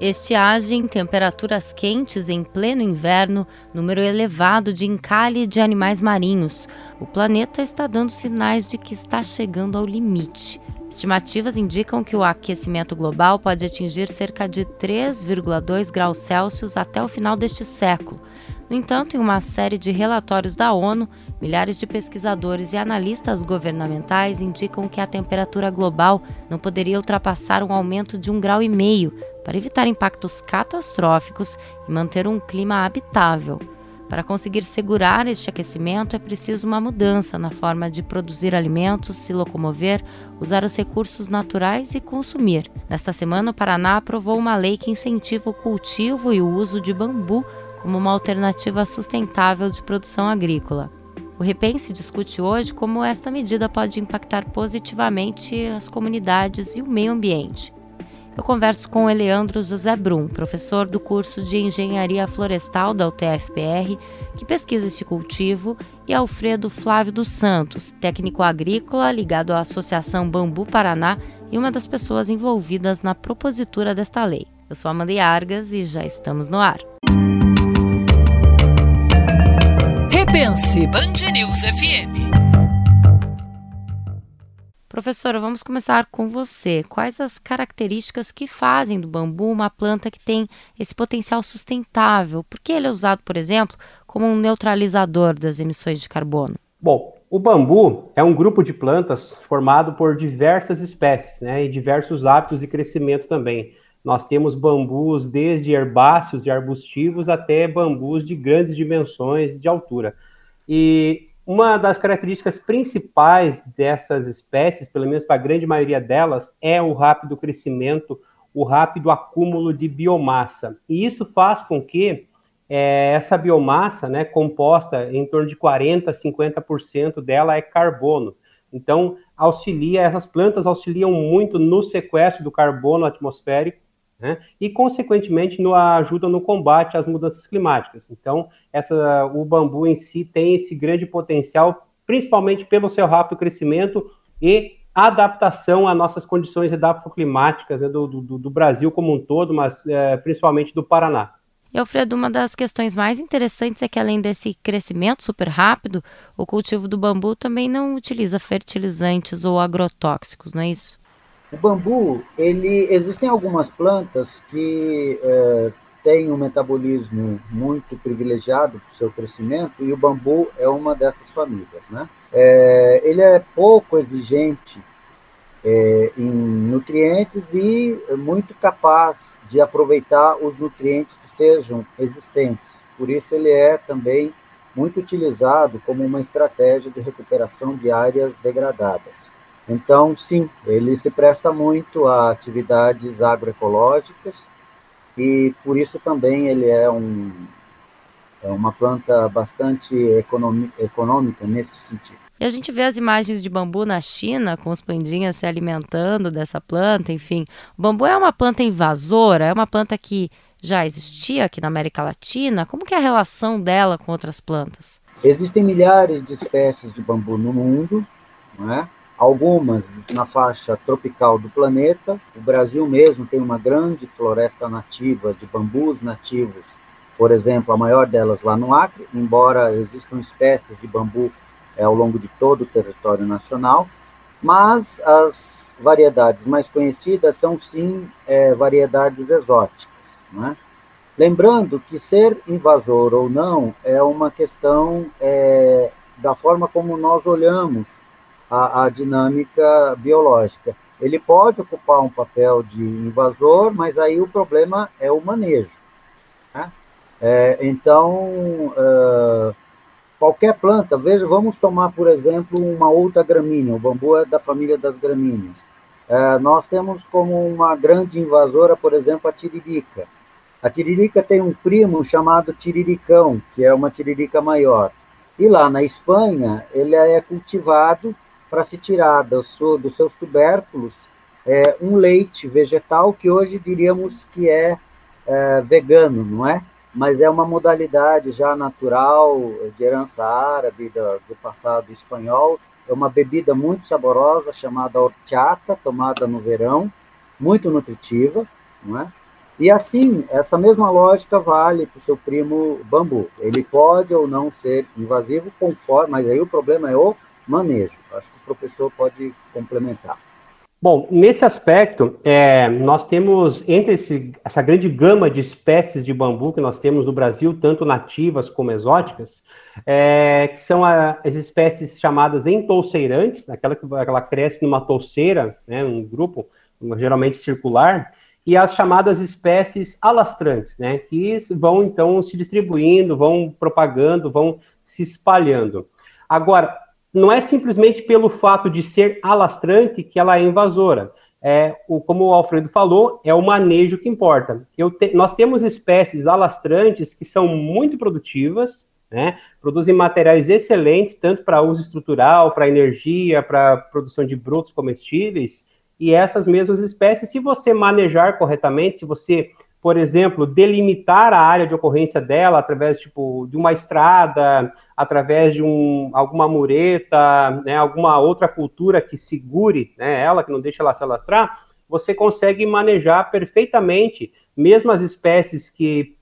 Estiagem, temperaturas quentes em pleno inverno, número elevado de encalhe de animais marinhos. O planeta está dando sinais de que está chegando ao limite. Estimativas indicam que o aquecimento global pode atingir cerca de 3,2 graus Celsius até o final deste século. No entanto, em uma série de relatórios da ONU, milhares de pesquisadores e analistas governamentais indicam que a temperatura global não poderia ultrapassar um aumento de um grau e meio para evitar impactos catastróficos e manter um clima habitável. Para conseguir segurar este aquecimento, é preciso uma mudança na forma de produzir alimentos, se locomover, usar os recursos naturais e consumir. Nesta semana, o Paraná aprovou uma lei que incentiva o cultivo e o uso de bambu como uma alternativa sustentável de produção agrícola. O Repense discute hoje como esta medida pode impactar positivamente as comunidades e o meio ambiente. Eu converso com o Eleandro José Brum, professor do curso de Engenharia Florestal da UTFPR, que pesquisa este cultivo, e Alfredo Flávio dos Santos, técnico agrícola ligado à Associação Bambu Paraná e uma das pessoas envolvidas na propositura desta lei. Eu sou Amanda Argas e já estamos no ar. Repense Band News FM. Professora, vamos começar com você. Quais as características que fazem do bambu uma planta que tem esse potencial sustentável? Por que ele é usado, por exemplo, como um neutralizador das emissões de carbono? Bom, o bambu é um grupo de plantas formado por diversas espécies né, e diversos hábitos de crescimento também. Nós temos bambus desde herbáceos e arbustivos até bambus de grandes dimensões de altura. E uma das características principais dessas espécies, pelo menos para a grande maioria delas, é o rápido crescimento, o rápido acúmulo de biomassa. E isso faz com que é, essa biomassa, né, composta em torno de 40% a 50% dela é carbono. Então, auxilia, essas plantas auxiliam muito no sequestro do carbono atmosférico né? e, consequentemente, no, ajuda no combate às mudanças climáticas. Então, essa, o bambu em si tem esse grande potencial, principalmente pelo seu rápido crescimento e adaptação às nossas condições edafoclimáticas né, do, do, do, Brasil como um todo, mas é, principalmente do Paraná. E, Alfredo, uma das questões mais interessantes é que, além desse crescimento super rápido, o cultivo do bambu também não utiliza fertilizantes ou agrotóxicos, não é isso? O bambu, ele existem algumas plantas que é, têm um metabolismo muito privilegiado para o seu crescimento e o bambu é uma dessas famílias, né? É, ele é pouco exigente é, em nutrientes e muito capaz de aproveitar os nutrientes que sejam existentes. Por isso ele é também muito utilizado como uma estratégia de recuperação de áreas degradadas. Então, sim, ele se presta muito a atividades agroecológicas e por isso também ele é, um, é uma planta bastante econômica neste sentido. E a gente vê as imagens de bambu na China, com os pandinhas se alimentando dessa planta, enfim. O bambu é uma planta invasora, é uma planta que já existia aqui na América Latina. Como que é a relação dela com outras plantas? Existem milhares de espécies de bambu no mundo, não é? Algumas na faixa tropical do planeta. O Brasil mesmo tem uma grande floresta nativa de bambus nativos, por exemplo, a maior delas lá no Acre, embora existam espécies de bambu é, ao longo de todo o território nacional, mas as variedades mais conhecidas são sim é, variedades exóticas. Né? Lembrando que ser invasor ou não é uma questão é, da forma como nós olhamos a, a dinâmica biológica. Ele pode ocupar um papel de invasor, mas aí o problema é o manejo. Né? É, então, uh, qualquer planta, veja, vamos tomar, por exemplo, uma outra gramínea, o bambu é da família das gramíneas. Uh, nós temos como uma grande invasora, por exemplo, a tiririca. A tiririca tem um primo chamado tiriricão, que é uma tiririca maior. E lá na Espanha, ele é cultivado para se tirar do seu, dos seus tubérculos é, um leite vegetal que hoje diríamos que é, é vegano, não é? Mas é uma modalidade já natural de herança árabe, do, do passado espanhol. É uma bebida muito saborosa chamada horchata, tomada no verão, muito nutritiva, não é? E assim, essa mesma lógica vale para o seu primo bambu. Ele pode ou não ser invasivo conforme, mas aí o problema é o manejo. Acho que o professor pode complementar. Bom, nesse aspecto, é, nós temos, entre esse, essa grande gama de espécies de bambu que nós temos no Brasil, tanto nativas como exóticas, é, que são a, as espécies chamadas entouceirantes, aquela que ela cresce numa touceira, né, um grupo geralmente circular, e as chamadas espécies alastrantes, né, que vão então se distribuindo, vão propagando, vão se espalhando. Agora, não é simplesmente pelo fato de ser alastrante que ela é invasora. É, o, como o Alfredo falou, é o manejo que importa. Te, nós temos espécies alastrantes que são muito produtivas, né, produzem materiais excelentes, tanto para uso estrutural, para energia, para produção de brotos comestíveis, e essas mesmas espécies, se você manejar corretamente, se você por exemplo, delimitar a área de ocorrência dela através tipo, de uma estrada, através de um, alguma mureta, né, alguma outra cultura que segure né, ela, que não deixe ela se alastrar, você consegue manejar perfeitamente, mesmo as espécies que,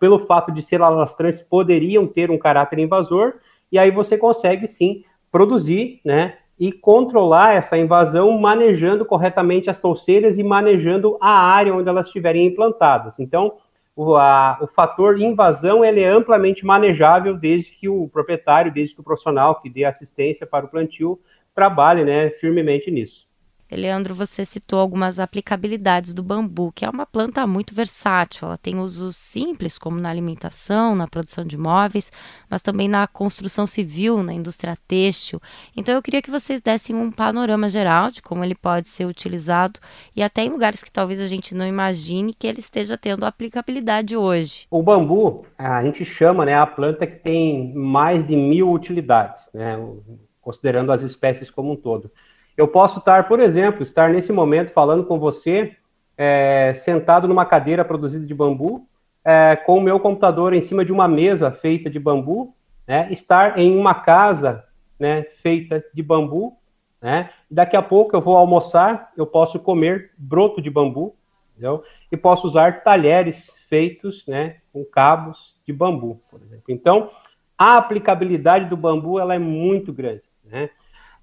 pelo fato de ser alastrantes, poderiam ter um caráter invasor, e aí você consegue sim produzir né, e controlar essa invasão manejando corretamente as touceiras e manejando a área onde elas estiverem implantadas. Então, o, a, o fator invasão ele é amplamente manejável desde que o proprietário, desde que o profissional que dê assistência para o plantio trabalhe né, firmemente nisso. Leandro, você citou algumas aplicabilidades do bambu, que é uma planta muito versátil. Ela tem usos simples, como na alimentação, na produção de móveis, mas também na construção civil, na indústria têxtil. Então, eu queria que vocês dessem um panorama geral de como ele pode ser utilizado e até em lugares que talvez a gente não imagine que ele esteja tendo aplicabilidade hoje. O bambu, a gente chama né, a planta que tem mais de mil utilidades, né, considerando as espécies como um todo. Eu posso estar, por exemplo, estar nesse momento falando com você, é, sentado numa cadeira produzida de bambu, é, com o meu computador em cima de uma mesa feita de bambu, né, estar em uma casa né, feita de bambu, né, daqui a pouco eu vou almoçar, eu posso comer broto de bambu, entendeu? e posso usar talheres feitos né, com cabos de bambu, por exemplo. Então, a aplicabilidade do bambu ela é muito grande. Né?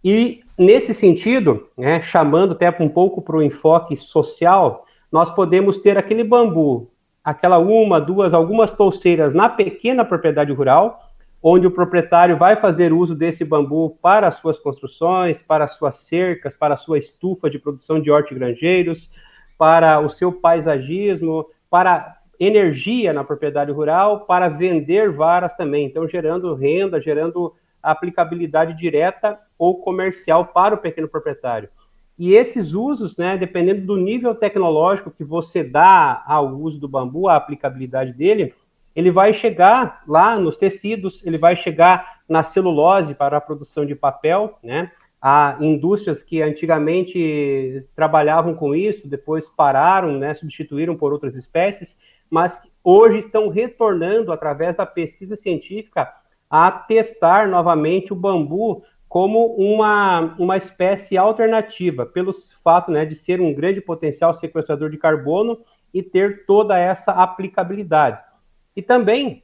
E nesse sentido, né, chamando até um pouco para o enfoque social, nós podemos ter aquele bambu, aquela uma, duas, algumas touceiras na pequena propriedade rural, onde o proprietário vai fazer uso desse bambu para as suas construções, para as suas cercas, para sua estufa de produção de hortigranjeiros, para o seu paisagismo, para energia na propriedade rural, para vender varas também, então gerando renda, gerando aplicabilidade direta ou comercial para o pequeno proprietário. E esses usos, né, dependendo do nível tecnológico que você dá ao uso do bambu, a aplicabilidade dele, ele vai chegar lá nos tecidos, ele vai chegar na celulose para a produção de papel, né? Há indústrias que antigamente trabalhavam com isso, depois pararam, né, substituíram por outras espécies, mas hoje estão retornando através da pesquisa científica a testar novamente o bambu como uma, uma espécie alternativa, pelo fato né, de ser um grande potencial sequestrador de carbono e ter toda essa aplicabilidade. E também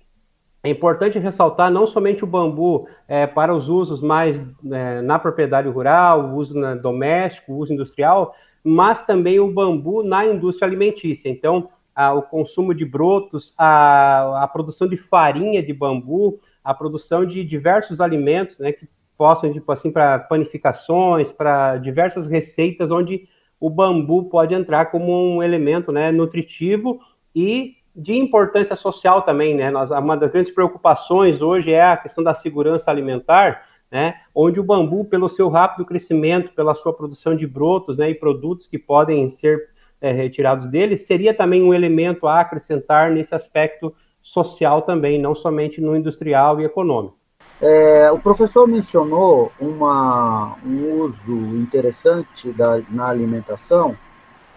é importante ressaltar não somente o bambu é, para os usos mais é, na propriedade rural, uso na, doméstico, o uso industrial, mas também o bambu na indústria alimentícia. Então, a, o consumo de brotos, a, a produção de farinha de bambu, a produção de diversos alimentos, né, que possam, tipo assim, para panificações, para diversas receitas, onde o bambu pode entrar como um elemento, né, nutritivo e de importância social também, né, nós, uma das grandes preocupações hoje é a questão da segurança alimentar, né, onde o bambu, pelo seu rápido crescimento, pela sua produção de brotos, né, e produtos que podem ser é, retirados dele, seria também um elemento a acrescentar nesse aspecto social também, não somente no industrial e econômico. É, o professor mencionou uma, um uso interessante da, na alimentação.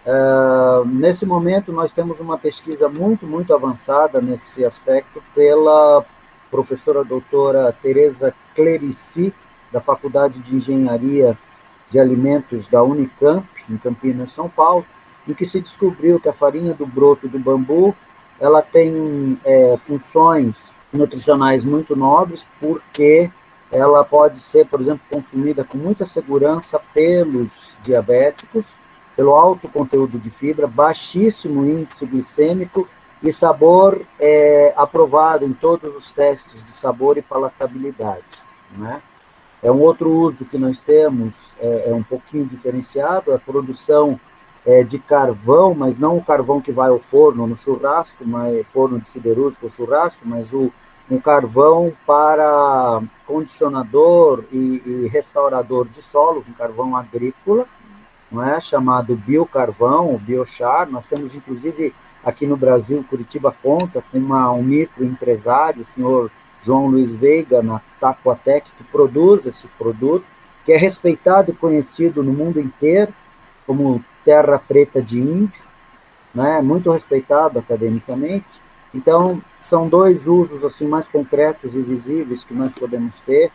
É, nesse momento, nós temos uma pesquisa muito, muito avançada nesse aspecto pela professora doutora Tereza Clerici, da Faculdade de Engenharia de Alimentos da Unicamp, em Campinas, São Paulo, em que se descobriu que a farinha do broto do bambu ela tem é, funções nutricionais muito nobres, porque ela pode ser, por exemplo, consumida com muita segurança pelos diabéticos, pelo alto conteúdo de fibra, baixíssimo índice glicêmico e sabor é, aprovado em todos os testes de sabor e palatabilidade. Né? É um outro uso que nós temos, é, é um pouquinho diferenciado, a produção é, de carvão, mas não o carvão que vai ao forno, no churrasco, mas forno de siderúrgico churrasco, mas o um carvão para condicionador e, e, restaurador de solos, um carvão agrícola, não é chamado biocarvão, biochar. Nós temos inclusive aqui no Brasil, Curitiba conta com uma, um microempresário, o senhor João Luiz Veiga, na Taquatec, que produz esse produto, que é respeitado e conhecido no mundo inteiro como terra preta de índio, né, muito respeitado academicamente. Então, são dois usos assim mais concretos e visíveis que nós podemos ter.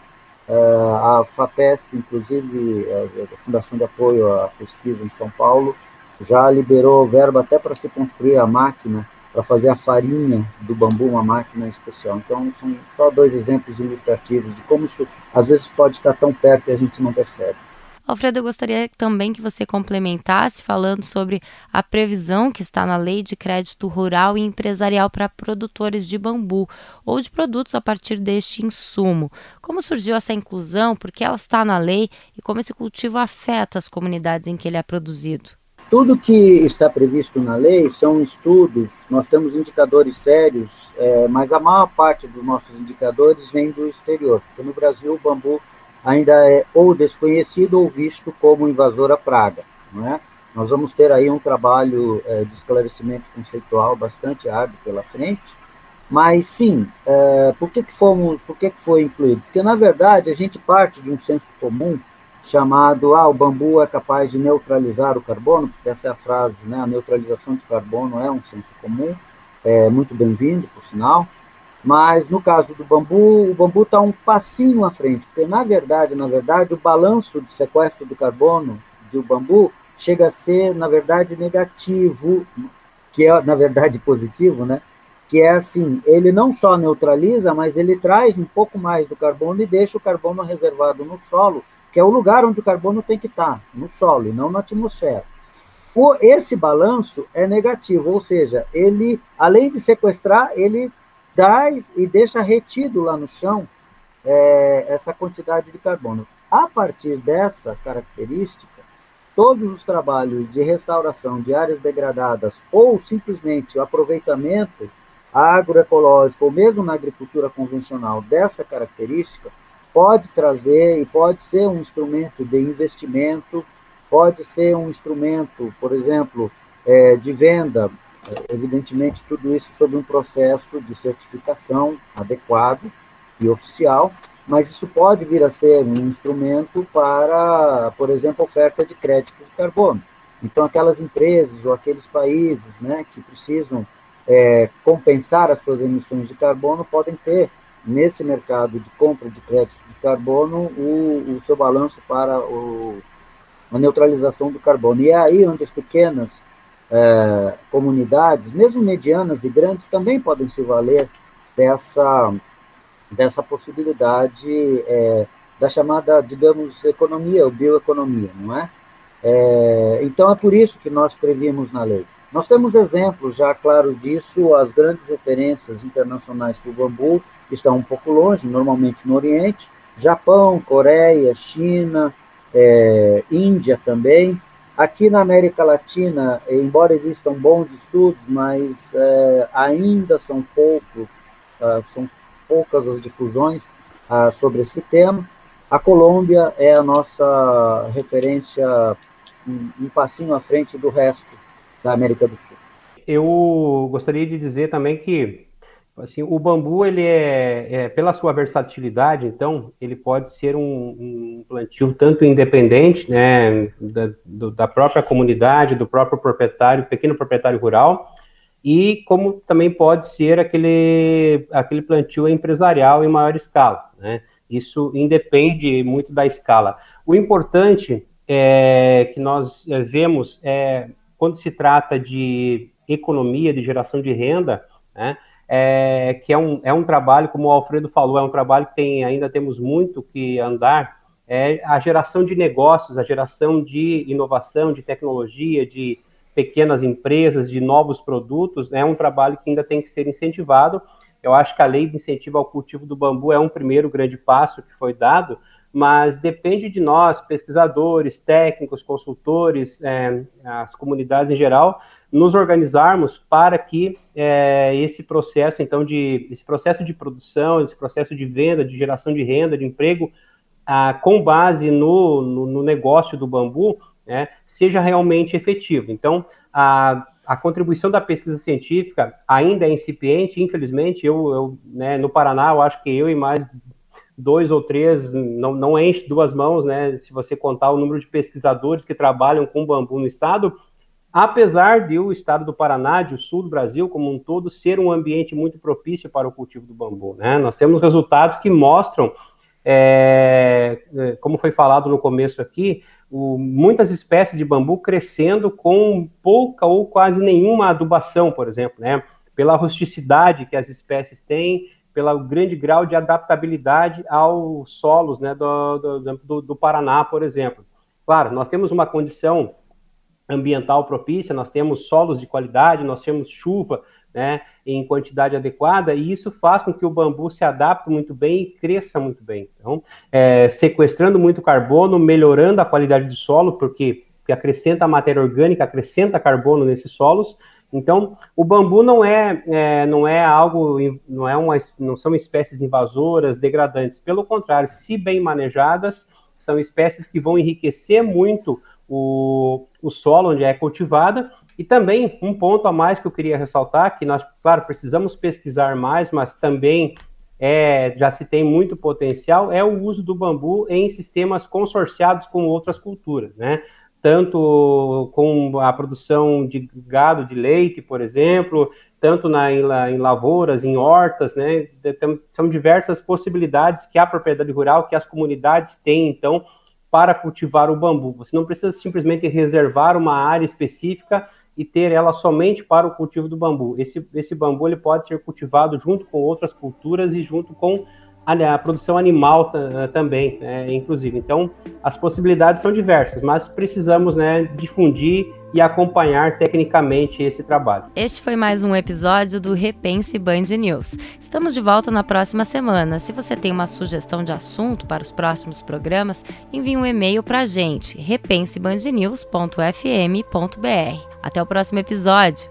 Uh, a FAPESP, inclusive, a Fundação de Apoio à Pesquisa em São Paulo, já liberou verba até para se construir a máquina para fazer a farinha do bambu, uma máquina especial. Então, são só dois exemplos ilustrativos de como isso às vezes pode estar tão perto e a gente não percebe. Alfredo, eu gostaria também que você complementasse falando sobre a previsão que está na Lei de Crédito Rural e Empresarial para produtores de bambu ou de produtos a partir deste insumo. Como surgiu essa inclusão, por que ela está na lei e como esse cultivo afeta as comunidades em que ele é produzido? Tudo que está previsto na lei são estudos, nós temos indicadores sérios, é, mas a maior parte dos nossos indicadores vem do exterior, porque no Brasil o bambu ainda é ou desconhecido ou visto como invasora praga. Não é? Nós vamos ter aí um trabalho é, de esclarecimento conceitual bastante árduo pela frente, mas sim, é, por, que, que, fomos, por que, que foi incluído? Porque, na verdade, a gente parte de um senso comum chamado ah, o bambu é capaz de neutralizar o carbono, porque essa é a frase, né, a neutralização de carbono é um senso comum, é muito bem-vindo, por sinal, mas no caso do bambu, o bambu está um passinho à frente, porque na verdade, na verdade, o balanço de sequestro do carbono do bambu chega a ser, na verdade, negativo, que é, na verdade, positivo, né? Que é assim, ele não só neutraliza, mas ele traz um pouco mais do carbono e deixa o carbono reservado no solo, que é o lugar onde o carbono tem que estar, tá, no solo e não na atmosfera. O, esse balanço é negativo, ou seja, ele, além de sequestrar, ele traz e deixa retido lá no chão é, essa quantidade de carbono. A partir dessa característica, todos os trabalhos de restauração de áreas degradadas ou simplesmente o aproveitamento agroecológico ou mesmo na agricultura convencional dessa característica pode trazer e pode ser um instrumento de investimento, pode ser um instrumento, por exemplo, é, de venda Evidentemente, tudo isso sob um processo de certificação adequado e oficial, mas isso pode vir a ser um instrumento para, por exemplo, oferta de créditos de carbono. Então, aquelas empresas ou aqueles países né, que precisam é, compensar as suas emissões de carbono podem ter, nesse mercado de compra de créditos de carbono, o, o seu balanço para o, a neutralização do carbono. E é aí onde as pequenas é, comunidades, mesmo medianas e grandes, também podem se valer dessa, dessa possibilidade é, da chamada, digamos, economia ou bioeconomia, não é? é? Então, é por isso que nós previmos na lei. Nós temos exemplos já claros disso, as grandes referências internacionais para o bambu estão um pouco longe, normalmente no Oriente, Japão, Coreia, China, é, Índia também, Aqui na América Latina, embora existam bons estudos, mas é, ainda são poucos, uh, são poucas as difusões uh, sobre esse tema. A Colômbia é a nossa referência um, um passinho à frente do resto da América do Sul. Eu gostaria de dizer também que Assim, o bambu, ele é, é, pela sua versatilidade, então, ele pode ser um, um plantio tanto independente, né, da, do, da, própria comunidade, do próprio proprietário, pequeno proprietário rural, e como também pode ser aquele, aquele plantio empresarial em maior escala, né. Isso independe muito da escala. O importante é que nós é, vemos é quando se trata de economia, de geração de renda, né, é, que é um, é um trabalho, como o Alfredo falou, é um trabalho que tem, ainda temos muito que andar, é a geração de negócios, a geração de inovação, de tecnologia, de pequenas empresas, de novos produtos, né, é um trabalho que ainda tem que ser incentivado. Eu acho que a lei de incentivo ao cultivo do bambu é um primeiro grande passo que foi dado, mas depende de nós, pesquisadores, técnicos, consultores, é, as comunidades em geral, nos organizarmos para que é, esse processo, então, de esse processo de produção, esse processo de venda, de geração de renda, de emprego, ah, com base no, no, no, negócio do bambu, né, seja realmente efetivo. Então, a, a contribuição da pesquisa científica ainda é incipiente, infelizmente, eu, eu né, no Paraná, eu acho que eu e mais dois ou três, não, não enche duas mãos, né, se você contar o número de pesquisadores que trabalham com bambu no estado, apesar de o estado do Paraná, de o sul do Brasil como um todo, ser um ambiente muito propício para o cultivo do bambu. Né? Nós temos resultados que mostram, é, é, como foi falado no começo aqui, o, muitas espécies de bambu crescendo com pouca ou quase nenhuma adubação, por exemplo, né? pela rusticidade que as espécies têm, pelo grande grau de adaptabilidade aos solos né, do, do, do, Paraná, por exemplo. Claro, nós temos uma condição ambiental propícia, nós temos solos de qualidade, nós temos chuva né, em quantidade adequada, e isso faz com que o bambu se adapte muito bem e cresça muito bem. Então, é, sequestrando muito carbono, melhorando a qualidade do solo, porque, porque acrescenta matéria orgânica, acrescenta carbono nesses solos. Então, o bambu não é, é, não é algo, não é uma, não são espécies invasoras, degradantes. Pelo contrário, se bem manejadas, são espécies que vão enriquecer muito o, o solo onde é cultivada. E também um ponto a mais que eu queria ressaltar, que nós, claro, precisamos pesquisar mais, mas também é, já se tem muito potencial, é o uso do bambu em sistemas consorciados com outras culturas, né? Tanto com a produção de gado de leite, por exemplo, tanto na, em, em lavouras, em hortas, né? São diversas possibilidades que a propriedade rural, que as comunidades têm, então, para cultivar o bambu. Você não precisa simplesmente reservar uma área específica e ter ela somente para o cultivo do bambu. Esse, esse bambu ele pode ser cultivado junto com outras culturas e junto com a produção animal também, né, inclusive. Então, as possibilidades são diversas, mas precisamos né, difundir e acompanhar tecnicamente esse trabalho. Este foi mais um episódio do Repense Band News. Estamos de volta na próxima semana. Se você tem uma sugestão de assunto para os próximos programas, envie um e-mail para a gente, repensebandnews.fm.br. Até o próximo episódio.